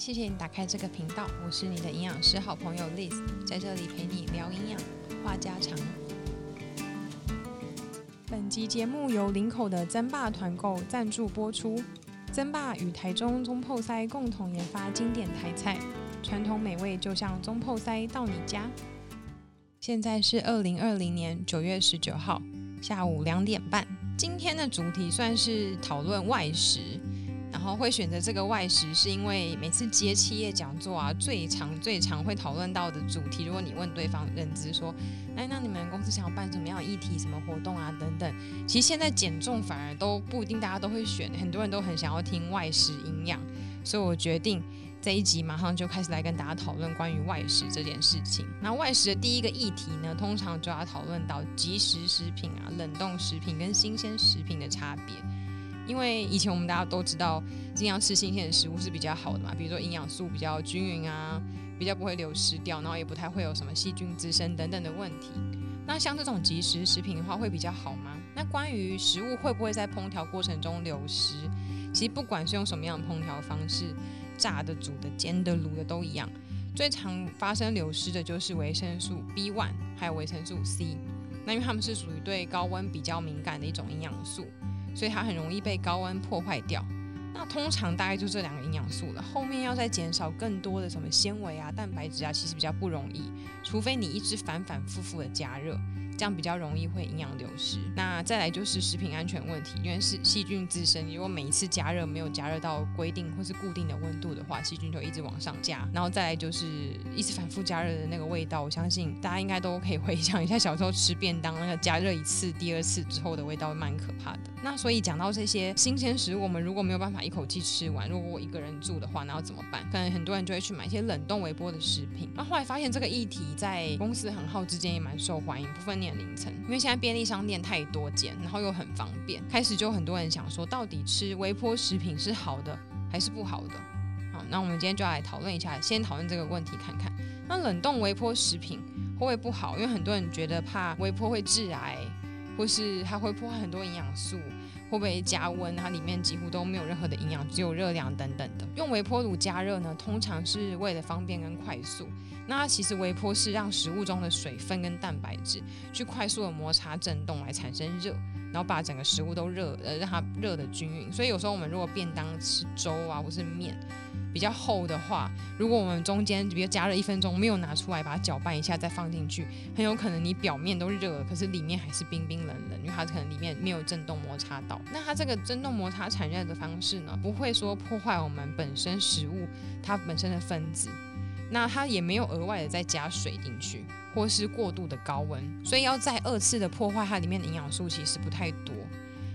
谢谢你打开这个频道，我是你的营养师好朋友 Liz，在这里陪你聊营养、话家常。本集节目由林口的增霸团购赞助播出。增霸与台中中泡塞共同研发经典台菜，传统美味就像中泡塞到你家。现在是二零二零年九月十九号下午两点半。今天的主题算是讨论外食。然后会选择这个外食，是因为每次接企业讲座啊，最常最常会讨论到的主题。如果你问对方认知说，哎，那你们公司想要办什么样的议题、什么活动啊等等，其实现在减重反而都不一定大家都会选，很多人都很想要听外食营养，所以我决定这一集马上就开始来跟大家讨论关于外食这件事情。那外食的第一个议题呢，通常就要讨论到即食食品啊、冷冻食品跟新鲜食品的差别。因为以前我们大家都知道，尽量吃新鲜的食物是比较好的嘛，比如说营养素比较均匀啊，比较不会流失掉，然后也不太会有什么细菌滋生等等的问题。那像这种即食食品的话，会比较好吗？那关于食物会不会在烹调过程中流失？其实不管是用什么样的烹调方式，炸的、煮的、煎的、卤的都一样，最常发生流失的就是维生素 B one 还有维生素 C。那因为它们是属于对高温比较敏感的一种营养素。所以它很容易被高温破坏掉。那通常大概就这两个营养素了，后面要再减少更多的什么纤维啊、蛋白质啊，其实比较不容易，除非你一直反反复复的加热。这样比较容易会营养流失。那再来就是食品安全问题，因为是细菌滋生。如果每一次加热没有加热到规定或是固定的温度的话，细菌就一直往上加。然后再来就是一直反复加热的那个味道，我相信大家应该都可以回想一下小时候吃便当那个加热一次、第二次之后的味道，蛮可怕的。那所以讲到这些新鲜食物，我们如果没有办法一口气吃完，如果我一个人住的话，那要怎么办？可能很多人就会去买一些冷冻微波的食品。那后来发现这个议题在公司很号之间也蛮受欢迎，部分凌晨，因为现在便利商店太多间，然后又很方便，开始就很多人想说，到底吃微波食品是好的还是不好的？好，那我们今天就来讨论一下，先讨论这个问题看看。那冷冻微波食品会不会不好？因为很多人觉得怕微波会致癌，或是它会破坏很多营养素。会不会加温？它里面几乎都没有任何的营养，只有热量等等的。用微波炉加热呢，通常是为了方便跟快速。那其实微波是让食物中的水分跟蛋白质去快速的摩擦震动来产生热，然后把整个食物都热，呃，让它热的均匀。所以有时候我们如果便当吃粥啊，或是面。比较厚的话，如果我们中间比如加热一分钟没有拿出来，把它搅拌一下再放进去，很有可能你表面都热了，可是里面还是冰冰冷冷，因为它可能里面没有震动摩擦到。那它这个震动摩擦产热的方式呢，不会说破坏我们本身食物它本身的分子，那它也没有额外的再加水进去，或是过度的高温，所以要再二次的破坏它里面的营养素其实不太多。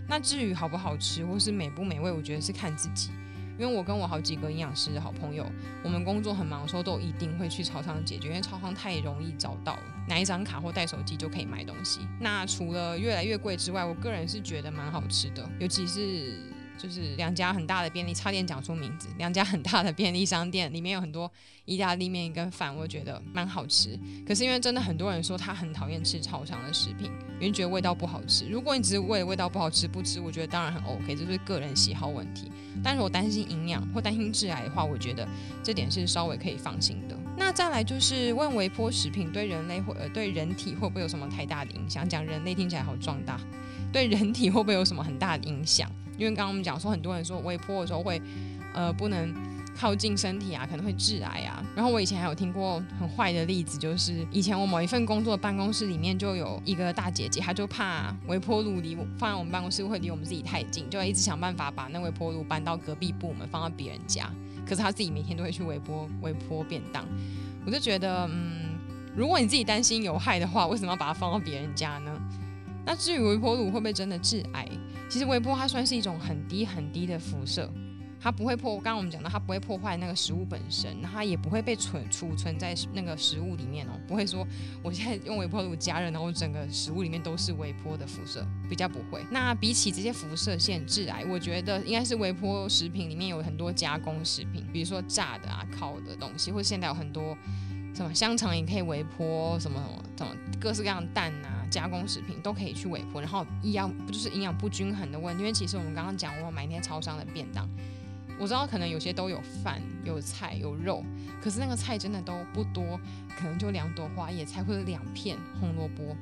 那至于好不好吃或是美不美味，我觉得是看自己。因为我跟我好几个营养师的好朋友，我们工作很忙的时候，都一定会去超商解决，因为超商太容易找到了，拿一张卡或带手机就可以买东西。那除了越来越贵之外，我个人是觉得蛮好吃的，尤其是。就是两家很大的便利，差点讲出名字。两家很大的便利商店里面有很多意大利面跟饭，我觉得蛮好吃。可是因为真的很多人说他很讨厌吃超商的食品，因为觉得味道不好吃。如果你只是为了味道不好吃不吃，我觉得当然很 OK，这是个人喜好问题。但是我担心营养或担心致癌的话，我觉得这点是稍微可以放心的。那再来就是问微波食品对人类或呃对人体会不会有什么太大的影响？讲人类听起来好壮大，对人体会不会有什么很大的影响？因为刚刚我们讲说，很多人说微波的时候会，呃，不能靠近身体啊，可能会致癌啊。然后我以前还有听过很坏的例子，就是以前我某一份工作办公室里面就有一个大姐姐，她就怕微波炉离我放在我们办公室会离我们自己太近，就一直想办法把那微波炉搬到隔壁部门，放到别人家。可是她自己每天都会去微波微波便当，我就觉得，嗯，如果你自己担心有害的话，为什么要把它放到别人家呢？那至于微波炉会不会真的致癌？其实微波它算是一种很低很低的辐射，它不会破。刚刚我们讲到，它不会破坏那个食物本身，它也不会被存储存在那个食物里面哦。不会说我现在用微波炉加热，然后整个食物里面都是微波的辐射，比较不会。那比起这些辐射线致癌，我觉得应该是微波食品里面有很多加工食品，比如说炸的啊、烤的东西，或者现在有很多什么香肠也可以微波，什么什么什么各式各样的蛋啊。加工食品都可以去微波，然后一样不就是营养不均衡的问题？因为其实我们刚刚讲，我买那些超商的便当，我知道可能有些都有饭、有菜、有肉，可是那个菜真的都不多，可能就两朵花野菜或者两片红萝卜。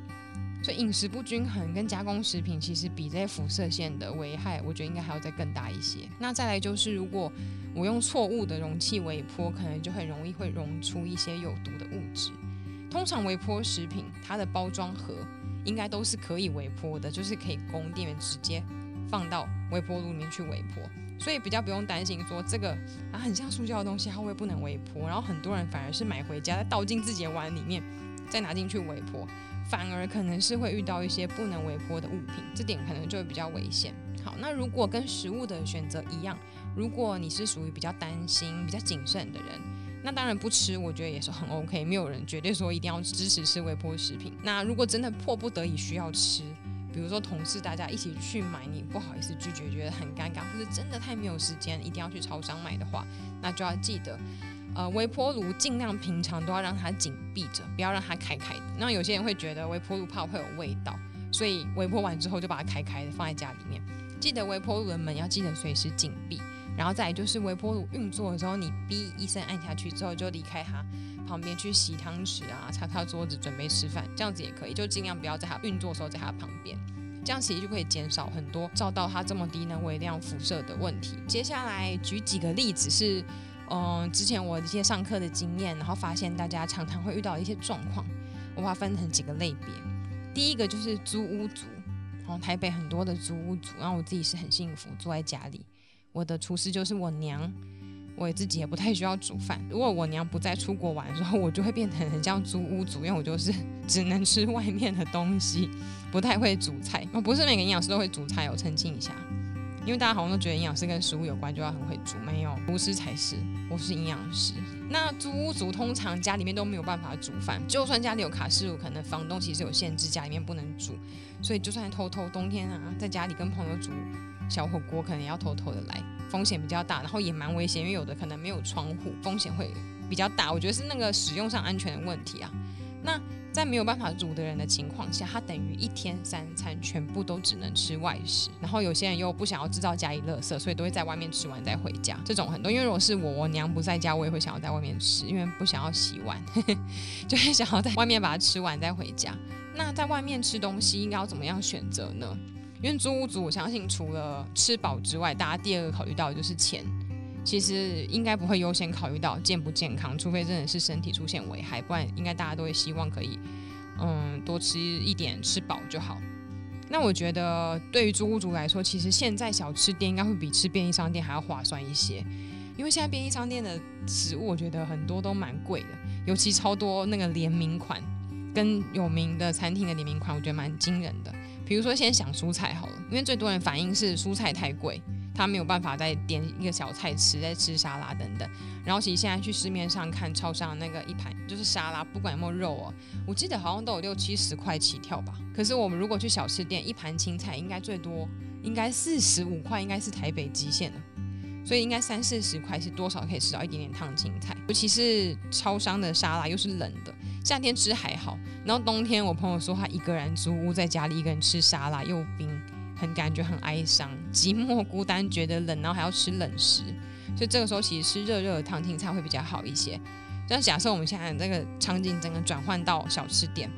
所以饮食不均衡跟加工食品其实比这些辐射线的危害，我觉得应该还要再更大一些。那再来就是，如果我用错误的容器微波，可能就很容易会溶出一些有毒的物质。通常微波食品它的包装盒应该都是可以微波的，就是可以供店员直接放到微波炉里面去微波，所以比较不用担心说这个啊很像塑胶的东西它会不能微波，然后很多人反而是买回家再倒进自己的碗里面，再拿进去微波。反而可能是会遇到一些不能微波的物品，这点可能就会比较危险。好，那如果跟食物的选择一样，如果你是属于比较担心、比较谨慎的人，那当然不吃，我觉得也是很 OK。没有人绝对说一定要支持吃微波食品。那如果真的迫不得已需要吃，比如说同事大家一起去买，你不好意思拒绝，觉得很尴尬，或者真的太没有时间，一定要去超商买的话，那就要记得。呃，微波炉尽量平常都要让它紧闭着，不要让它开开的。那有些人会觉得微波炉怕会有味道，所以微波完之后就把它开开的放在家里面。记得微波炉的门要记得随时紧闭，然后再就是微波炉运作的时候，你哔一声按下去之后就离开它旁边去洗汤匙啊，擦擦桌子，准备吃饭，这样子也可以，就尽量不要在它运作的时候在它旁边，这样其实就可以减少很多照到它这么低能微量辐射的问题。接下来举几个例子是。嗯，之前我一些上课的经验，然后发现大家常常会遇到一些状况，我把它分成几个类别。第一个就是租屋族，然后台北很多的租屋族，然后我自己是很幸福，住在家里，我的厨师就是我娘，我自己也不太需要煮饭。如果我娘不在出国玩的时候，我就会变成很像租屋族，因为我就是 只能吃外面的东西，不太会煮菜。我不是每个营养师都会煮菜，我澄清一下。因为大家好像都觉得营养师跟食物有关就要很会煮，没有，厨师才是。我是营养师。那租屋族通常家里面都没有办法煮饭，就算家里有卡式炉，可能房东其实有限制，家里面不能煮，所以就算偷偷冬天啊，在家里跟朋友煮小火锅，可能要偷偷的来，风险比较大，然后也蛮危险，因为有的可能没有窗户，风险会比较大。我觉得是那个使用上安全的问题啊。那在没有办法煮的人的情况下，他等于一天三餐全部都只能吃外食。然后有些人又不想要制造家里垃圾，所以都会在外面吃完再回家。这种很多，因为如果是我，我娘不在家，我也会想要在外面吃，因为不想要洗碗，就会想要在外面把它吃完再回家。那在外面吃东西应该要怎么样选择呢？因为租屋族，我相信除了吃饱之外，大家第二个考虑到的就是钱。其实应该不会优先考虑到健不健康，除非真的是身体出现危害，不然应该大家都会希望可以，嗯，多吃一点，吃饱就好。那我觉得对于租屋族来说，其实现在小吃店应该会比吃便利商店还要划算一些，因为现在便利商店的食物我觉得很多都蛮贵的，尤其超多那个联名款，跟有名的餐厅的联名款，我觉得蛮惊人的。比如说先想蔬菜好了，因为最多人反映是蔬菜太贵。他没有办法再点一个小菜吃，再吃沙拉等等。然后其实现在去市面上看超商那个一盘就是沙拉，不管有没有肉哦，我记得好像都有六七十块起跳吧。可是我们如果去小吃店，一盘青菜应该最多应该四十五块，应该是台北极限了。所以应该三四十块是多少可以吃到一点点烫青菜。尤其是超商的沙拉又是冷的，夏天吃还好，然后冬天我朋友说他一个人租屋在家里一个人吃沙拉又冰。很感觉很哀伤、寂寞、孤单，觉得冷，然后还要吃冷食，所以这个时候其实吃热热的烫青菜会比较好一些。那假设我们现在这个场景整个转换到小吃店，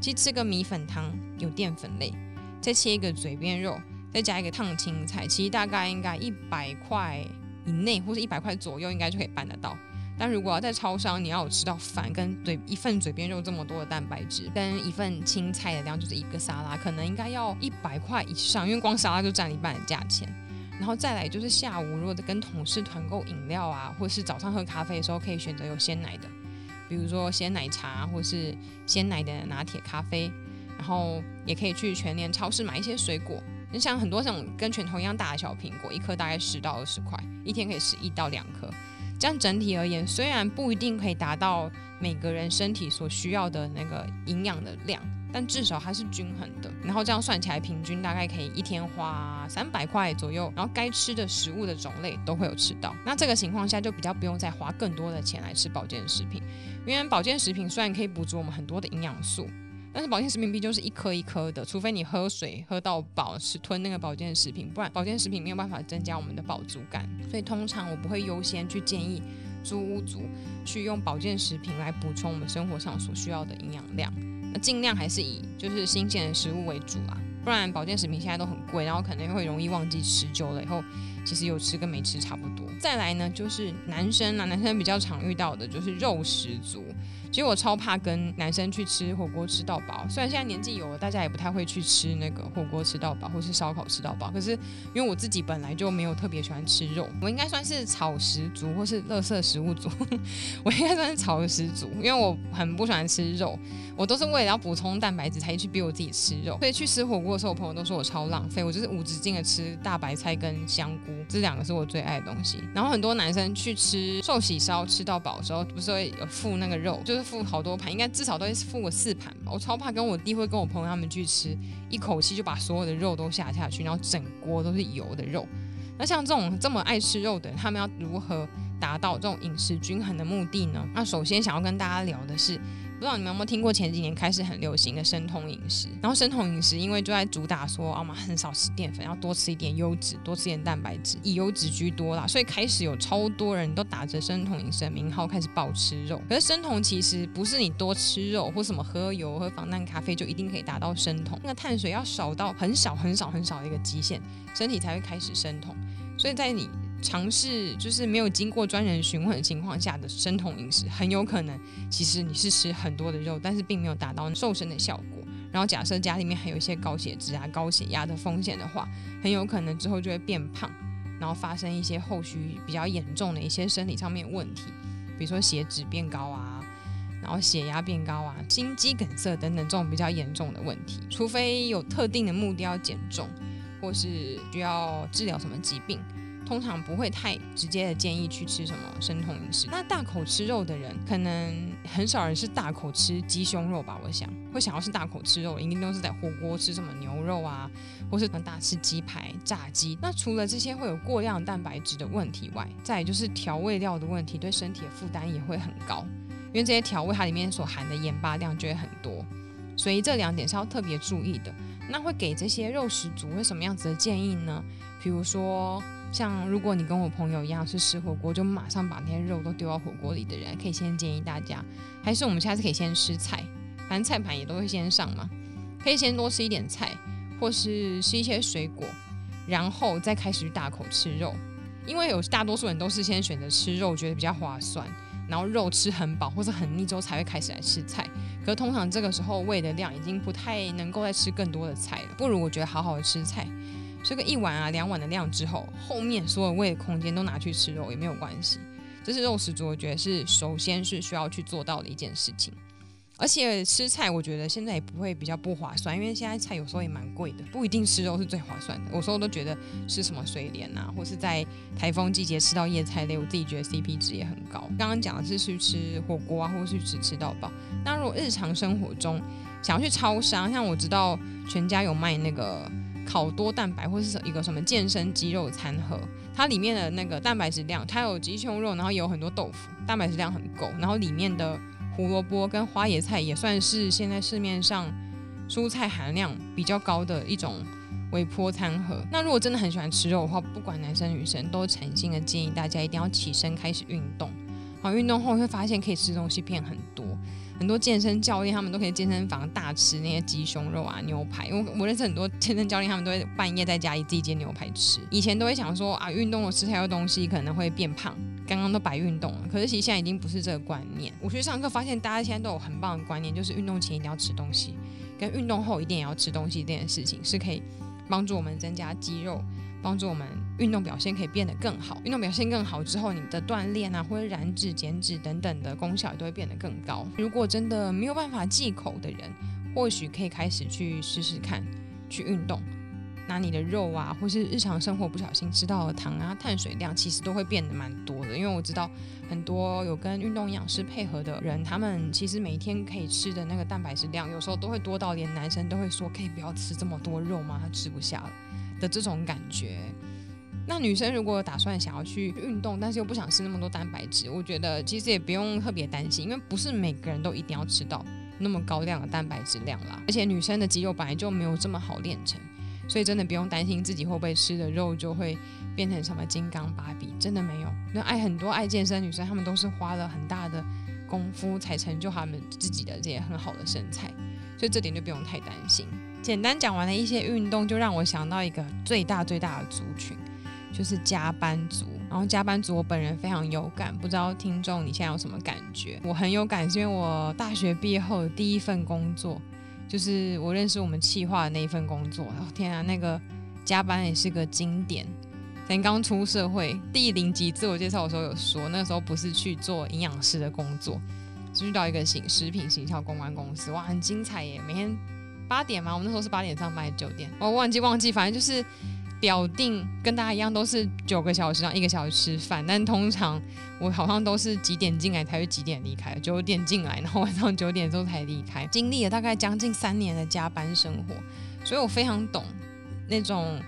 去吃个米粉汤有淀粉类，再切一个嘴边肉，再加一个烫青菜，其实大概应该一百块以内，或者一百块左右，应该就可以办得到。但如果要在超商，你要有吃到饭跟嘴一份嘴边肉这么多的蛋白质，跟一份青菜的量就是一个沙拉，可能应该要一百块以上，因为光沙拉就占一半的价钱。然后再来就是下午如果跟同事团购饮料啊，或是早上喝咖啡的时候，可以选择有鲜奶的，比如说鲜奶茶或是鲜奶的拿铁咖啡。然后也可以去全联超市买一些水果，你像很多这种跟拳头一样大的小苹果，一颗大概十到二十块，一天可以吃一到两颗。这样整体而言，虽然不一定可以达到每个人身体所需要的那个营养的量，但至少它是均衡的。然后这样算起来，平均大概可以一天花三百块左右，然后该吃的食物的种类都会有吃到。那这个情况下就比较不用再花更多的钱来吃保健食品，因为保健食品虽然可以补足我们很多的营养素。但是保健食品毕竟就是一颗一颗的，除非你喝水喝到饱，吃吞那个保健食品，不然保健食品没有办法增加我们的饱足感。所以通常我不会优先去建议租屋族去用保健食品来补充我们生活上所需要的营养量。那尽量还是以就是新鲜的食物为主啊，不然保健食品现在都很贵，然后可能会容易忘记吃，久了以后其实有吃跟没吃差不多。再来呢，就是男生啊，男生比较常遇到的就是肉食族。其实我超怕跟男生去吃火锅吃到饱，虽然现在年纪有了，大家也不太会去吃那个火锅吃到饱，或是烧烤吃到饱。可是因为我自己本来就没有特别喜欢吃肉，我应该算是草食族或是垃圾食物族。我应该算是草食族，因为我很不喜欢吃肉，我都是为了要补充蛋白质才去逼我自己吃肉。所以去吃火锅的时候，我朋友都说我超浪费，我就是无止境的吃大白菜跟香菇，这两个是我最爱的东西。然后很多男生去吃寿喜烧吃到饱的时候，不是会有付那个肉，就是。付好多盘，应该至少都会付个四盘吧。我超怕跟我弟会跟我朋友他们去吃，一口气就把所有的肉都下下去，然后整锅都是油的肉。那像这种这么爱吃肉的人，他们要如何达到这种饮食均衡的目的呢？那首先想要跟大家聊的是。不知道你们有没有听过前几年开始很流行的生酮饮食？然后生酮饮食因为就在主打说啊嘛很少吃淀粉，要多吃一点优质，多吃点蛋白质，以优质居多啦，所以开始有超多人都打着生酮饮食的名号开始暴吃肉。可是生酮其实不是你多吃肉或什么喝油喝防弹咖啡就一定可以达到生酮，那个碳水要少到很少很少很少的一个极限，身体才会开始生酮。所以在你尝试就是没有经过专人询问的情况下的生酮饮食，很有可能其实你是吃很多的肉，但是并没有达到瘦身的效果。然后假设家里面还有一些高血脂啊、高血压的风险的话，很有可能之后就会变胖，然后发生一些后续比较严重的一些生理上面问题，比如说血脂变高啊，然后血压变高啊、心肌梗塞等等这种比较严重的问题。除非有特定的目的要减重，或是需要治疗什么疾病。通常不会太直接的建议去吃什么生酮饮食。那大口吃肉的人，可能很少人是大口吃鸡胸肉吧？我想会想要是大口吃肉，一定都是在火锅吃什么牛肉啊，或是大吃鸡排、炸鸡。那除了这些会有过量蛋白质的问题外，再就是调味料的问题，对身体的负担也会很高，因为这些调味它里面所含的盐巴量就会很多，所以这两点是要特别注意的。那会给这些肉食族会什么样子的建议呢？比如说。像如果你跟我朋友一样是吃火锅，就马上把那些肉都丢到火锅里的人，可以先建议大家，还是我们下次可以先吃菜，反正菜盘也都会先上嘛，可以先多吃一点菜，或是吃一些水果，然后再开始大口吃肉，因为有大多数人都是先选择吃肉，觉得比较划算，然后肉吃很饱或者很腻之后才会开始来吃菜，可通常这个时候胃的量已经不太能够再吃更多的菜了，不如我觉得好好的吃菜。这个一碗啊两碗的量之后，后面所有胃的空间都拿去吃肉也没有关系。这是肉食族，我觉得是首先是需要去做到的一件事情。而且吃菜，我觉得现在也不会比较不划算，因为现在菜有时候也蛮贵的，不一定吃肉是最划算的。有时候都觉得吃什么水莲啊，或是在台风季节吃到叶菜类，我自己觉得 CP 值也很高。刚刚讲的是去吃火锅啊，或是去吃吃到饱。那如果日常生活中想要去超商，像我知道全家有卖那个。烤多蛋白或是一个什么健身肌肉餐盒，它里面的那个蛋白质量，它有鸡胸肉，然后也有很多豆腐，蛋白质量很够。然后里面的胡萝卜跟花椰菜也算是现在市面上蔬菜含量比较高的一种微波餐盒。那如果真的很喜欢吃肉的话，不管男生女生，都诚心的建议大家一定要起身开始运动。好，运动后会发现可以吃东西变很多。很多健身教练他们都可以健身房大吃那些鸡胸肉啊、牛排，因为我认识很多健身教练，他们都会半夜在家里自己煎牛排吃。以前都会想说啊，运动了吃太多东西可能会变胖，刚刚都白运动了。可是其实现在已经不是这个观念。我去上课发现，大家现在都有很棒的观念，就是运动前一定要吃东西，跟运动后一定也要吃东西这件事情是可以帮助我们增加肌肉。帮助我们运动表现可以变得更好，运动表现更好之后，你的锻炼啊或者燃脂、减脂等等的功效也都会变得更高。如果真的没有办法忌口的人，或许可以开始去试试看，去运动，拿你的肉啊，或是日常生活不小心吃到的糖啊、碳水量，其实都会变得蛮多的。因为我知道很多有跟运动营养师配合的人，他们其实每天可以吃的那个蛋白质量，有时候都会多到连男生都会说，可以不要吃这么多肉吗？他吃不下了。的这种感觉，那女生如果打算想要去运动，但是又不想吃那么多蛋白质，我觉得其实也不用特别担心，因为不是每个人都一定要吃到那么高量的蛋白质量啦。而且女生的肌肉本来就没有这么好练成，所以真的不用担心自己会不会吃的肉就会变成什么金刚芭比，真的没有。那爱很多爱健身女生，她们都是花了很大的功夫才成就她们自己的这些很好的身材，所以这点就不用太担心。简单讲完了一些运动，就让我想到一个最大最大的族群，就是加班族。然后加班族，我本人非常有感，不知道听众你现在有什么感觉？我很有感，是因为我大学毕业后的第一份工作，就是我认识我们企划的那一份工作。哦天啊，那个加班也是个经典。咱刚出社会第零级自我介绍的时候有说，那时候不是去做营养师的工作，是遇到一个行食品行销公关公司，哇，很精彩耶！每天八点嘛，我们那时候是八点上班，九点，我忘记忘记，反正就是。表定跟大家一样都是九个小时，然后一个小时吃饭。但通常我好像都是几点进来才会几点离开，九点进来，然后晚上九点之后才离开。经历了大概将近三年的加班生活，所以我非常懂那种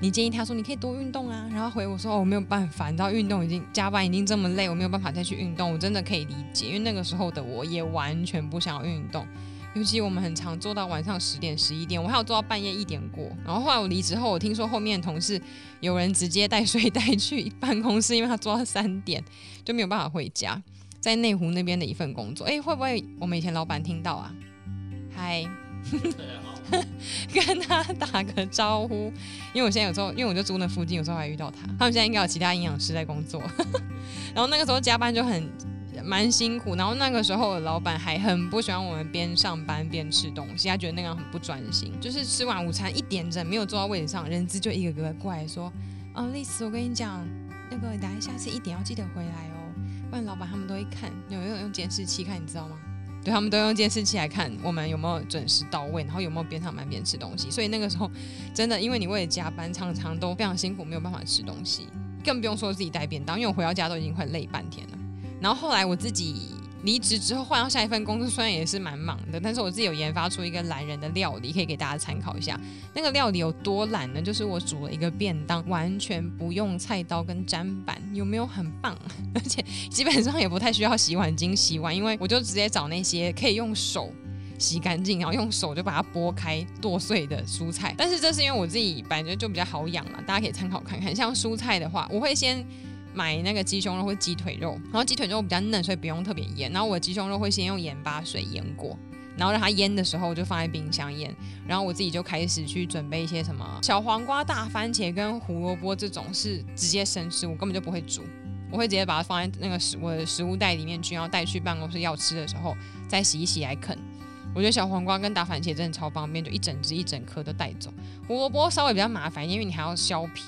你建议他说你可以多运动啊，然后回我说我没有办法，你知道运动已经加班已经这么累，我没有办法再去运动。我真的可以理解，因为那个时候的我也完全不想要运动。尤其我们很常做到晚上十点、十一点，我还有做到半夜一点过。然后后来我离职后，我听说后面同事有人直接带睡袋去办公室，因为他做到三点就没有办法回家，在内湖那边的一份工作。哎，会不会我们以前老板听到啊？嗨，跟他打个招呼，因为我现在有时候，因为我就住那附近，有时候还遇到他。他们现在应该有其他营养师在工作，然后那个时候加班就很。蛮辛苦，然后那个时候老板还很不喜欢我们边上班边吃东西，他觉得那样很不专心。就是吃完午餐一点整没有坐到位置上，人资就一个个过来说：“哦，丽丝，我跟你讲，那个等下下次一点要记得回来哦，不然老板他们都会看，有没有用监视器看，你知道吗？对他们都用监视器来看我们有没有准时到位，然后有没有边上班边吃东西。所以那个时候真的，因为你为了加班，常常都非常辛苦，没有办法吃东西，更不用说自己带便当，因为我回到家都已经快累半天了。”然后后来我自己离职之后换到下一份工作，虽然也是蛮忙的，但是我自己有研发出一个懒人的料理，可以给大家参考一下。那个料理有多懒呢？就是我煮了一个便当，完全不用菜刀跟砧板，有没有很棒？而且基本上也不太需要洗碗巾洗碗，因为我就直接找那些可以用手洗干净，然后用手就把它剥开剁碎的蔬菜。但是这是因为我自己本来就比较好养嘛，大家可以参考看看。像蔬菜的话，我会先。买那个鸡胸肉或鸡腿肉，然后鸡腿肉比较嫩，所以不用特别腌。然后我鸡胸肉会先用盐巴水腌过，然后让它腌的时候就放在冰箱腌。然后我自己就开始去准备一些什么小黄瓜、大番茄跟胡萝卜这种是直接生吃，我根本就不会煮，我会直接把它放在那个食我的食物袋里面去，然后带去办公室要吃的时候再洗一洗来啃。我觉得小黄瓜跟大番茄真的超方便，就一整只一整颗都带走。胡萝卜稍微比较麻烦，因为你还要削皮。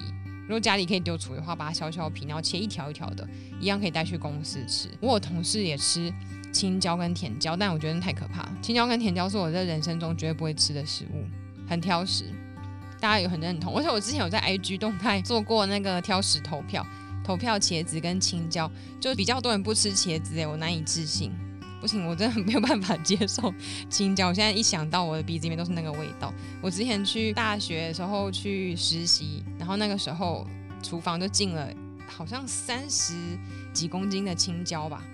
如果家里可以丢厨余的话，把它削削皮，然后切一条一条的，一样可以带去公司吃。我有同事也吃青椒跟甜椒，但我觉得太可怕。青椒跟甜椒是我在人生中绝对不会吃的食物，很挑食。大家有很认同，而且我之前有在 IG 动态做过那个挑食投票，投票茄子跟青椒，就比较多人不吃茄子诶，我难以置信。不行，我真的没有办法接受青椒。我现在一想到我的鼻子里面都是那个味道。我之前去大学的时候去实习，然后那个时候厨房就进了好像三十几公斤的青椒吧，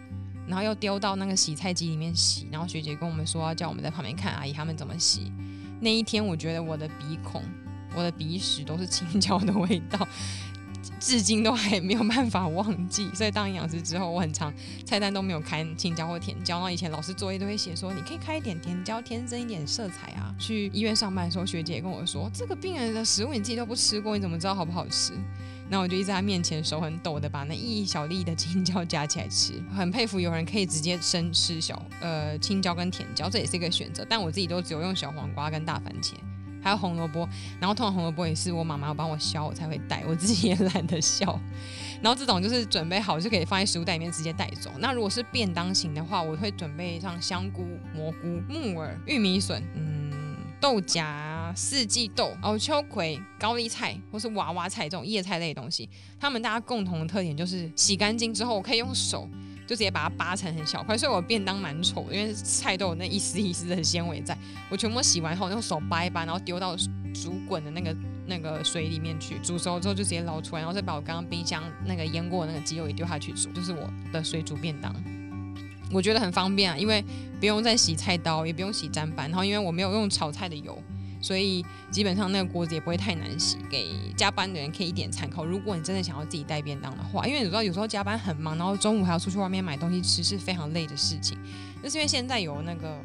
然后又丢到那个洗菜机里面洗。然后学姐跟我们说要叫我们在旁边看阿姨他们怎么洗。那一天我觉得我的鼻孔、我的鼻屎都是青椒的味道。至今都还没有办法忘记，所以当营养师之后，我很长菜单都没有开青椒或甜椒。然后以前老师作业都会写说，你可以开一点甜椒，添增一点色彩啊。去医院上班的时候，学姐跟我说，这个病人的食物你自己都不吃过，你怎么知道好不好吃？那我就一直在他面前手很抖的把那一小粒的青椒夹起来吃。很佩服有人可以直接生吃小呃青椒跟甜椒，这也是一个选择。但我自己都只有用小黄瓜跟大番茄。还有红萝卜，然后通常红萝卜也是我妈妈帮我削，我才会带，我自己也 懒得削。然后这种就是准备好就可以放在食物袋里面直接带走。那如果是便当型的话，我会准备像香菇、蘑菇、木耳、玉米笋、嗯豆荚、四季豆、哦秋葵、高丽菜或是娃娃菜这种叶菜类的东西。它们大家共同的特点就是洗干净之后，我可以用手。就直接把它扒成很小块，所以我便当蛮丑，因为菜都有那一丝一丝的纤维在。我全部洗完后用手扒一扒，然后丢到煮滚的那个那个水里面去煮熟之后就直接捞出来，然后再把我刚刚冰箱那个腌过的那个鸡肉也丢下去煮，就是我的水煮便当。我觉得很方便啊，因为不用再洗菜刀，也不用洗砧板，然后因为我没有用炒菜的油，所以基本上那个锅子也不会太难洗。给加班的人可以一点参考。如果你真的想要自己带便当的话，因为你知道有时候加班很忙，然后中午还要出去外面买东西吃，是非常累的事情。就是因为现在有那个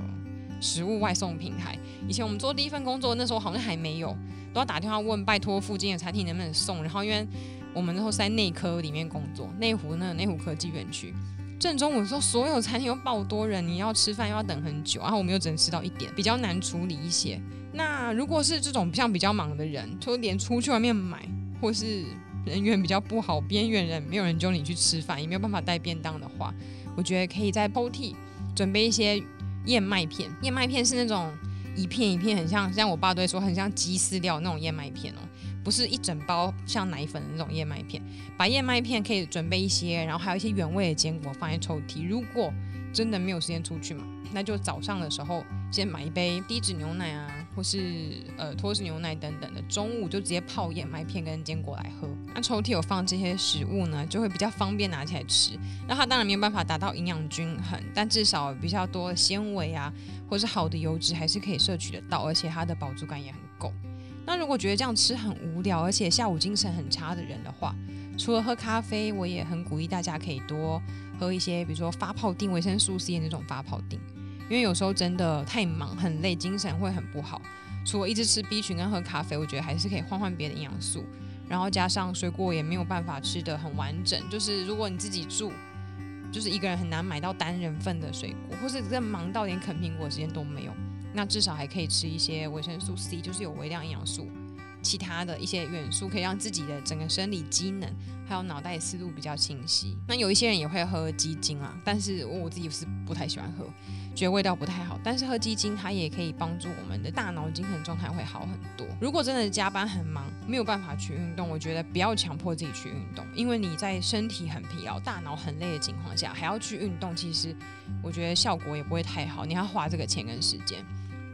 食物外送平台，以前我们做第一份工作那时候好像还没有，都要打电话问拜托附近的餐厅能不能送。然后因为我们那时候在内科里面工作，内湖那内湖科技园区。正中午的时候，所有餐厅都爆多人，你要吃饭又要等很久，然后我们又只能吃到一点，比较难处理一些。那如果是这种像比较忙的人，就连出去外面买，或是人缘比较不好、边缘人，没有人揪你去吃饭，也没有办法带便当的话，我觉得可以在 POT 准备一些燕麦片。燕麦片是那种一片一片，很像像我爸都会说，很像鸡饲料那种燕麦片哦。不是一整包像奶粉的那种燕麦片，把燕麦片可以准备一些，然后还有一些原味的坚果放在抽屉。如果真的没有时间出去嘛，那就早上的时候先买一杯低脂牛奶啊，或是呃脱脂牛奶等等的。中午就直接泡燕麦片跟坚果来喝。那抽屉有放这些食物呢，就会比较方便拿起来吃。那它当然没有办法达到营养均衡，但至少比较多的纤维啊，或是好的油脂还是可以摄取得到，而且它的饱足感也很够。那如果觉得这样吃很无聊，而且下午精神很差的人的话，除了喝咖啡，我也很鼓励大家可以多喝一些，比如说发泡定维生素 C 的那种发泡定，因为有时候真的太忙很累，精神会很不好。除了一直吃 B 群跟喝咖啡，我觉得还是可以换换别的营养素，然后加上水果也没有办法吃的很完整，就是如果你自己住，就是一个人很难买到单人份的水果，或是真忙到连啃苹果的时间都没有。那至少还可以吃一些维生素 C，就是有微量营养素，其他的一些元素可以让自己的整个生理机能还有脑袋思路比较清晰。那有一些人也会喝鸡精啊，但是我自己是不太喜欢喝，觉得味道不太好。但是喝鸡精它也可以帮助我们的大脑精神状态会好很多。如果真的加班很忙，没有办法去运动，我觉得不要强迫自己去运动，因为你在身体很疲劳、大脑很累的情况下还要去运动，其实我觉得效果也不会太好。你要花这个钱跟时间。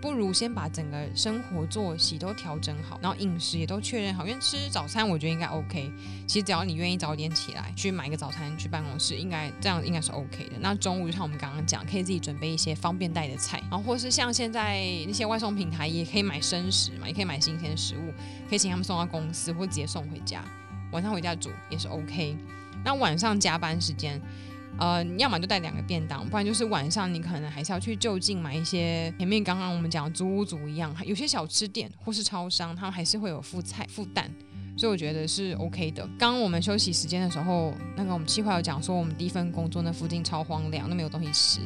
不如先把整个生活作息都调整好，然后饮食也都确认好。因为吃早餐，我觉得应该 OK。其实只要你愿意早点起来去买个早餐去办公室，应该这样应该是 OK 的。那中午就像我们刚刚讲，可以自己准备一些方便带的菜，然后或是像现在那些外送平台也可以买生食嘛，也可以买新鲜食物，可以请他们送到公司或直接送回家，晚上回家煮也是 OK。那晚上加班时间。呃，要么就带两个便当，不然就是晚上你可能还是要去就近买一些。前面刚刚我们讲租屋族一样，有些小吃店或是超商，他们还是会有附菜附蛋，所以我觉得是 OK 的。刚刚我们休息时间的时候，那个我们计划有讲说，我们第一份工作那附近超荒凉，都没有东西吃，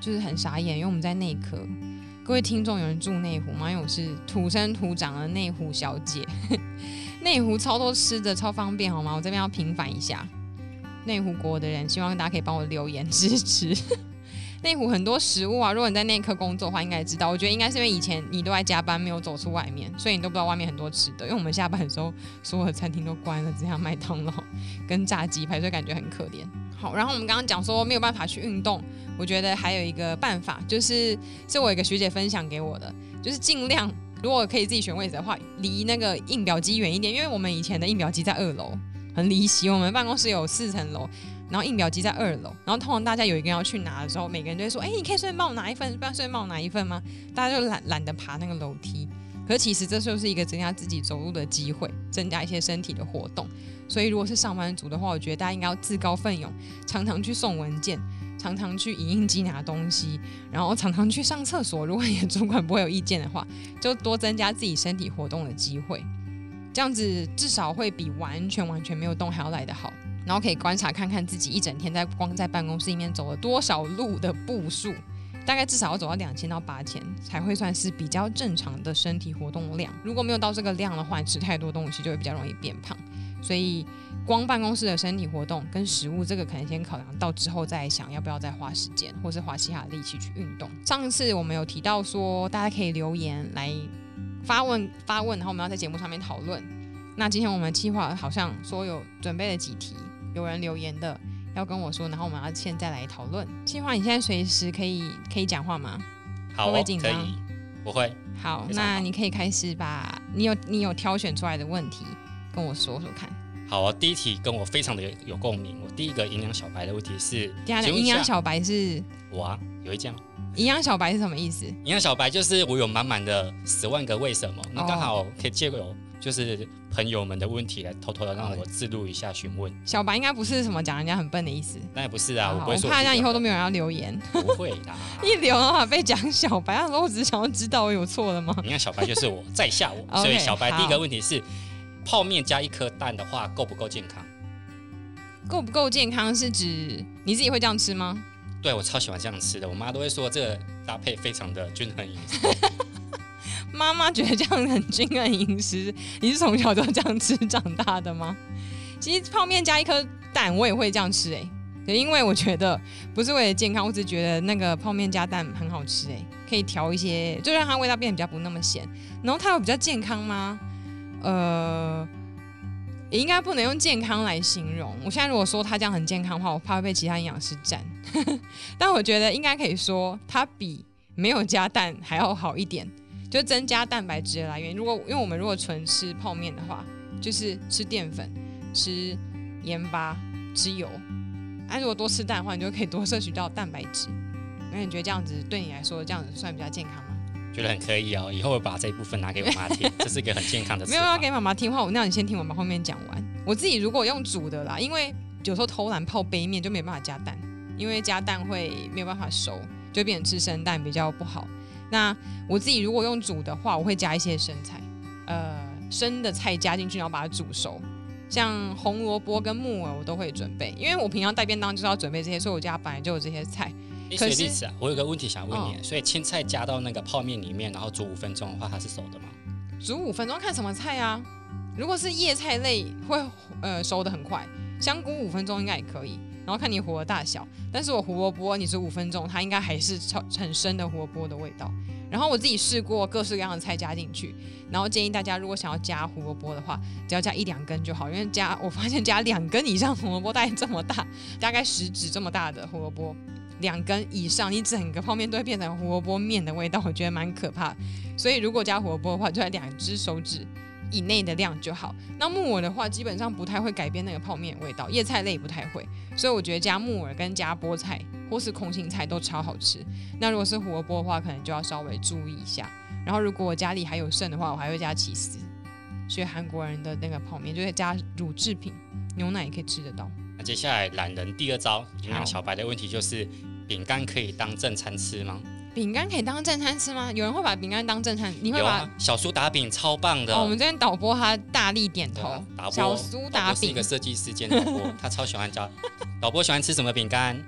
就是很傻眼。因为我们在内科，各位听众有人住内湖吗？因为我是土生土长的内湖小姐，内湖超多吃的，超方便，好吗？我这边要平反一下。内湖国的人，希望大家可以帮我留言支持。内湖很多食物啊，如果你在内科工作的话，应该知道。我觉得应该是因为以前你都在加班，没有走出外面，所以你都不知道外面很多吃的。因为我们下班的时候，所有的餐厅都关了，只剩麦当劳 跟炸鸡排，所以感觉很可怜。好，然后我们刚刚讲说没有办法去运动，我觉得还有一个办法，就是是我一个学姐分享给我的，就是尽量如果可以自己选位置的话，离那个印表机远一点，因为我们以前的印表机在二楼。很离奇，我们办公室有四层楼，然后印表机在二楼，然后通常大家有一个人要去拿的时候，每个人都会说：“哎，你可以顺便帮我拿一份，不然顺便帮我拿一份吗？”大家就懒懒得爬那个楼梯。可是其实这就是一个增加自己走路的机会，增加一些身体的活动。所以如果是上班族的话，我觉得大家应该要自告奋勇，常常去送文件，常常去影印机拿东西，然后常常去上厕所。如果你的主管不会有意见的话，就多增加自己身体活动的机会。这样子至少会比完全完全没有动还要来得好，然后可以观察看看自己一整天在光在办公室里面走了多少路的步数，大概至少要走到两千到八千才会算是比较正常的身体活动量。如果没有到这个量的话，吃太多东西就会比较容易变胖。所以光办公室的身体活动跟食物这个可能先考量到之后再想要不要再花时间或是花其他的力气去运动。上次我们有提到说大家可以留言来。发问发问，然后我们要在节目上面讨论。那今天我们计划好像说有准备了几题，有人留言的要跟我说，然后我们要现在来讨论。计划，你现在随时可以可以讲话吗？好，会紧张？不会。好，那你可以开始把你有你有挑选出来的问题跟我说说看。好，啊第一题跟我非常的有共鸣。我第一个营养小白的问题是，营养小白是我啊，有一件吗？营养小白是什么意思？营养小白就是我有满满的十万个为什么，那哦刚好可以借由就是朋友们的问题来偷偷的让我自录一下询问。小白应该不是什么讲人家很笨的意思。那也不是啊，我不会说怕人家以后都没没有人要留言，不会啦。一留的话被讲小白，他说我只是想要知道我有错了吗？营养小白就是我在下我，所以小白第一个问题是，泡面加一颗蛋的话够不够健康？够不够健康是指你自己会这样吃吗？对我超喜欢这样吃的，我妈都会说这个搭配非常的均衡饮食。妈妈觉得这样很均衡饮食，你是从小就这样吃长大的吗？其实泡面加一颗蛋，我也会这样吃哎、因为我觉得不是为了健康，我只是觉得那个泡面加蛋很好吃哎、可以调一些，就让它味道变得比较不那么咸。然后它有比较健康吗？呃，也应该不能用健康来形容。我现在如果说它这样很健康的话，我怕会被其他营养师占。但我觉得应该可以说它比没有加蛋还要好一点。就增加蛋白质的来源。如果因为我们如果纯吃泡面的话，就是吃淀粉、吃盐巴、吃油。那、如果多吃蛋的话，你就可以多摄取到蛋白质。那你觉得这样子对你来说，这样子算比较健康吗？觉得很可以哦，以后我把这一部分拿给我妈听，这是一个很健康的。没有要给妈妈听话，我那你先听我把后面讲完。我自己如果用煮的啦，因为有时候偷懒泡杯面就没办法加蛋，因为加蛋会没有办法熟，就变成吃生蛋比较不好。那我自己如果用煮的话，我会加一些生菜，呃，生的菜加进去，然后把它煮熟。像红萝卜跟木耳我都会准备，因为我平常带便当就是要准备这些，所以我家本来就有这些菜。诶可是啊，我有个问题想问你，嗯所以青菜加到那个泡面里面，然后煮五分钟的话，它是熟的吗？煮五分钟看什么菜啊？如果是叶菜类，会呃熟的很快，香菇五分钟应该也可以，然后看你火的大小。但是我胡萝卜你煮五分钟，它应该还是超很深的胡萝卜的味道。然后我自己试过各式各样的菜加进去，然后建议大家如果想要加胡萝卜的话，只要加一两根就好，因为加我发现加两根以上胡萝卜大概这么大，大概食指这么大的胡萝卜。两根以上，你整个泡面都会变成胡萝卜面的味道，我觉得蛮可怕的。所以如果加胡萝卜的话，就在两只手指以内的量就好。那木耳的话，基本上不太会改变那个泡面味道，叶菜类不太会，所以我觉得加木耳跟加菠菜或是空心菜都超好吃。那如果是胡萝卜的话，可能就要稍微注意一下。然后如果我家里还有剩的话，我还会加起司。学韩国人的那个泡面，就会加乳制品，牛奶也可以吃得到。那接下来懒人第二招，营养小白的问题就是，饼干可以当正餐吃吗？饼干可以当正餐吃吗？有人会把饼干当正餐？你会把？有啊，小苏打饼超棒的。哦，我们这边导播他大力点头对啊，导播小苏打饼是一个设计师兼导播，他超喜欢加。导播喜欢吃什么饼干？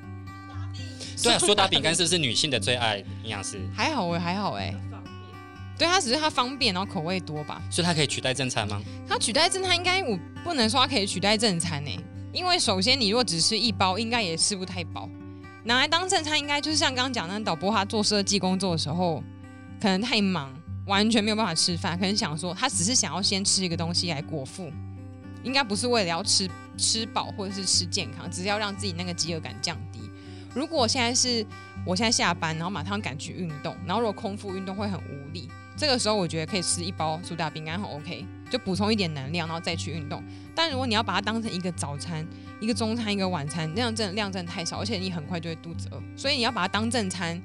对啊，苏打饼干是不是女性的最爱？营养师，还好哎，还好哎。对，它只是它方便，然后口味多吧。所以它可以取代正餐吗？它取代正餐应该我不能说它可以取代正餐呢，因为首先你如果只吃一包，应该也吃不太饱。拿来当正餐，应该就是像刚刚讲的导播他做设计工作的时候，可能太忙，完全没有办法吃饭，可能想说他只是想要先吃一个东西来果腹，应该不是为了要吃吃饱或者是吃健康，只是要让自己那个饥饿感降低。如果现在是我现在下班，然后马上赶去运动，然后如果空腹运动会很无力，这个时候我觉得可以吃一包苏打饼干很 OK，就补充一点能量，然后再去运动。但如果你要把它当成一个早餐、一个中餐、一个晚餐，那样真的量真的太少，而且你很快就会肚子饿。所以你要把它当正餐，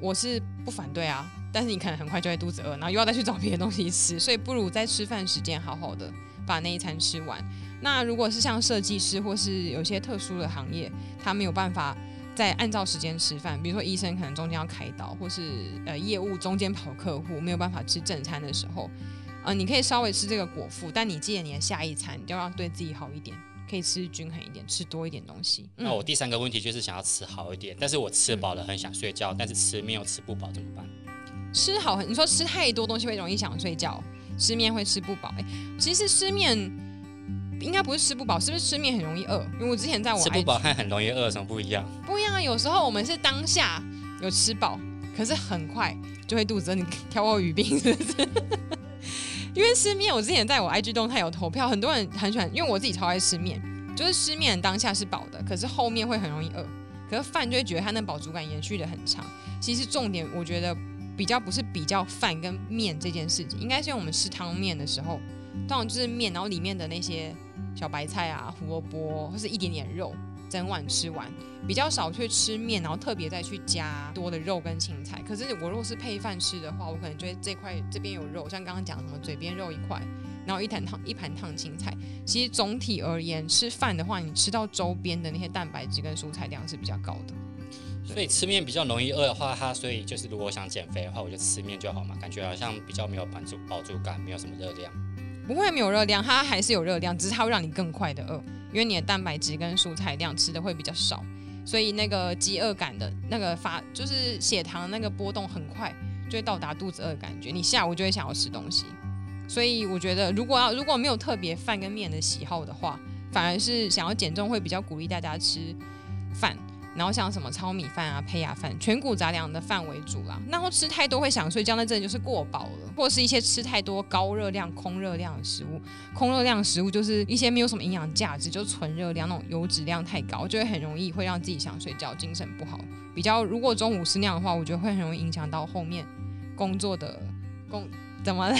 我是不反对啊，但是你可能很快就会肚子饿，然后又要再去找别的东西吃，所以不如在吃饭时间好好的把那一餐吃完。那如果是像设计师或是有些特殊的行业，他没有办法在按照时间吃饭，比如说医生可能中间要开刀，或是呃业务中间跑客户没有办法吃正餐的时候，呃，你可以稍微吃这个果腹，但你记得你的下一餐你就要让对自己好一点，可以吃均衡一点，吃多一点东西。嗯那我第三个问题就是想要吃好一点，但是我吃饱了很想睡觉，但是吃面又吃不饱怎么办？吃好很，你说吃太多东西会容易想睡觉，吃面会吃不饱。哎、其实吃面应该不是吃不饱，是不是吃面很容易饿？因为我之前在我吃不饱和很容易饿有什么不一样？不一样啊，有时候我们是当下有吃饱，可是很快就会肚子饿。你挑我语病是不是？因为吃面，我之前在我 IG 动态有投票，很多人很喜欢，因为我自己超爱吃面，就是吃面当下是饱的，可是后面会很容易饿。可是饭就会觉得它那饱足感延续的很长。其实重点我觉得比较不是比较饭跟面这件事情，应该是因为我们吃汤面的时候，通常就是面，然后里面的那些小白菜啊、胡萝卜，或是一点点肉，整碗吃完，比较少去吃面，然后特别再去加多的肉跟青菜。可是我如果是配饭吃的话，我可能觉得这块这边有肉，像刚刚讲什么嘴边肉一块，然后一盘烫一盘烫青菜。其实总体而言，吃饭的话，你吃到周边的那些蛋白质跟蔬菜量是比较高的。所以吃面比较容易饿的话，它所以就是如果我想减肥的话，我就吃面就好嘛，感觉好像比较没有满足饱足感，没有什么热量。不会没有热量，它还是有热量，只是它会让你更快的饿，因为你的蛋白质跟蔬菜量吃的会比较少，所以那个饥饿感的那个发就是血糖那个波动很快，就会到达肚子饿的感觉，你下午就会想要吃东西。所以我觉得如果要如果没有特别饭跟面的喜好的话，反而是想要减重会比较鼓励大家吃饭。然后像什么糙米饭啊、胚芽饭、全谷杂粮的饭为主啦。然后吃太多会想睡觉，那真的就是过饱了，或是一些吃太多高热量、空热量的食物。空热量食物就是一些没有什么营养价值，就纯热量那种油脂量太高，就会很容易会让自己想睡觉、精神不好。比较如果中午吃那样的话，我觉得会很容易影响到后面工作的工怎么了？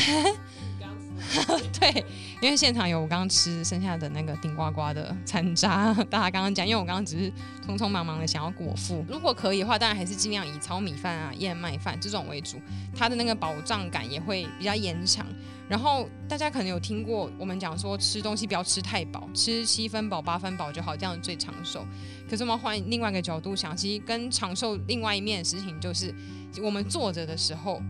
对，因为现场有我刚刚吃剩下的那个顶呱呱的残渣，大家刚刚讲，因为我刚刚只是匆匆忙忙的想要果腹，如果可以的话，当然还是尽量以糙米饭啊、燕麦饭这种为主，它的那个饱胀感也会比较延长。然后大家可能有听过我们讲说，吃东西不要吃太饱，吃七分饱、八分饱就好，这样最长寿。可是我们换另外一个角度想，其实跟长寿另外一面的事情就是，我们坐着的时候。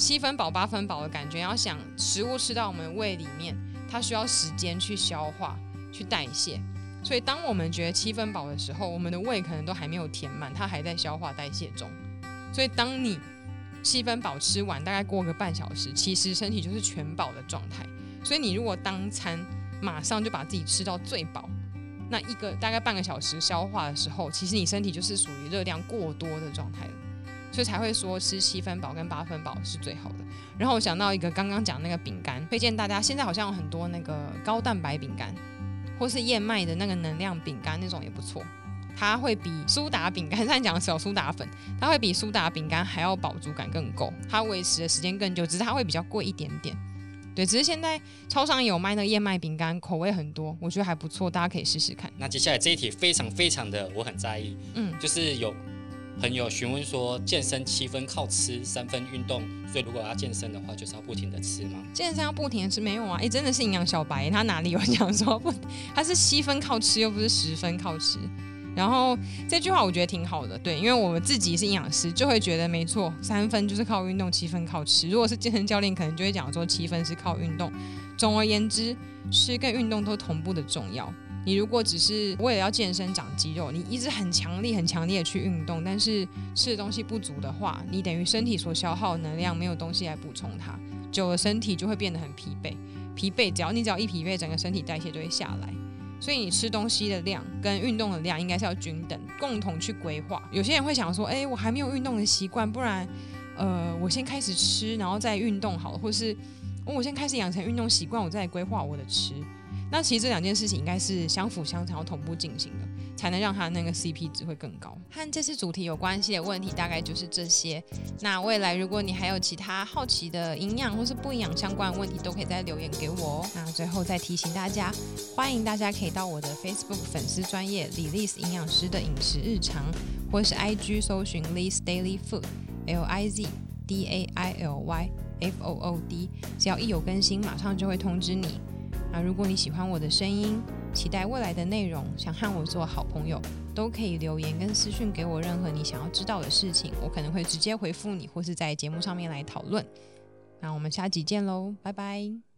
七分饱八分饱的感觉，要想食物吃到我们胃里面，它需要时间去消化、去代谢。所以当我们觉得七分饱的时候，我们的胃可能都还没有填满，它还在消化代谢中。所以当你七分饱吃完，大概过个半小时，其实身体就是全饱的状态。所以你如果当餐马上就把自己吃到最饱，那一个大概半个小时消化的时候，其实你身体就是属于热量过多的状态了。所以才会说吃七分饱跟八分饱是最好的。然后我想到一个刚刚讲那个饼干，推荐大家现在好像有很多那个高蛋白饼干，或是燕麦的那个能量饼干那种也不错。它会比苏打饼干，上讲的小苏打粉，它会比苏打饼干还要饱足感更够，它维持的时间更久，只是它会比较贵一点点。对，只是现在超商有卖那个燕麦饼干，口味很多，我觉得还不错，大家可以试试看。那接下来这一题非常非常的我很在意，嗯，就是有。朋友询问说：“健身七分靠吃，三分运动，所以如果要健身的话，就是要不停的吃吗？”健身要不停的吃没有啊！哎，真的是营养小白，他哪里有讲说不？他是七分靠吃，又不是十分靠吃。然后这句话我觉得挺好的，对，因为我们自己是营养师，就会觉得没错，三分就是靠运动，七分靠吃。如果是健身教练，可能就会讲说七分是靠运动。总而言之，吃跟运动都同步的重要。你如果只是为了要健身长肌肉，你一直很强力、很强烈的去运动，但是吃的东西不足的话，你等于身体所消耗能量没有东西来补充它，久了身体就会变得很疲惫。疲惫，只要你只要一疲惫，整个身体代谢就会下来。所以你吃东西的量跟运动的量应该是要均等，共同去规划。有些人会想说，哎，我还没有运动的习惯，不然，呃，我先开始吃，然后再运动好了，或是我先开始养成运动习惯，我再规划我的吃。那其实这两件事情应该是相辅相成、要同步进行的，才能让它那个 CP 值会更高。和这次主题有关系的问题大概就是这些。那未来如果你还有其他好奇的营养或是不营养相关的问题，都可以再留言给我哦。那最后再提醒大家，欢迎大家可以到我的 Facebook 粉丝专业李丽斯营养师的饮食日常，或是 IG 搜寻 Liz Daily Food，L I Z D A I L Y F O O D，只要一有更新，马上就会通知你。那如果你喜欢我的声音，期待未来的内容，想和我做好朋友，都可以留言跟私讯给我任何你想要知道的事情，我可能会直接回复你，或是在节目上面来讨论。那我们下集见喽，拜拜。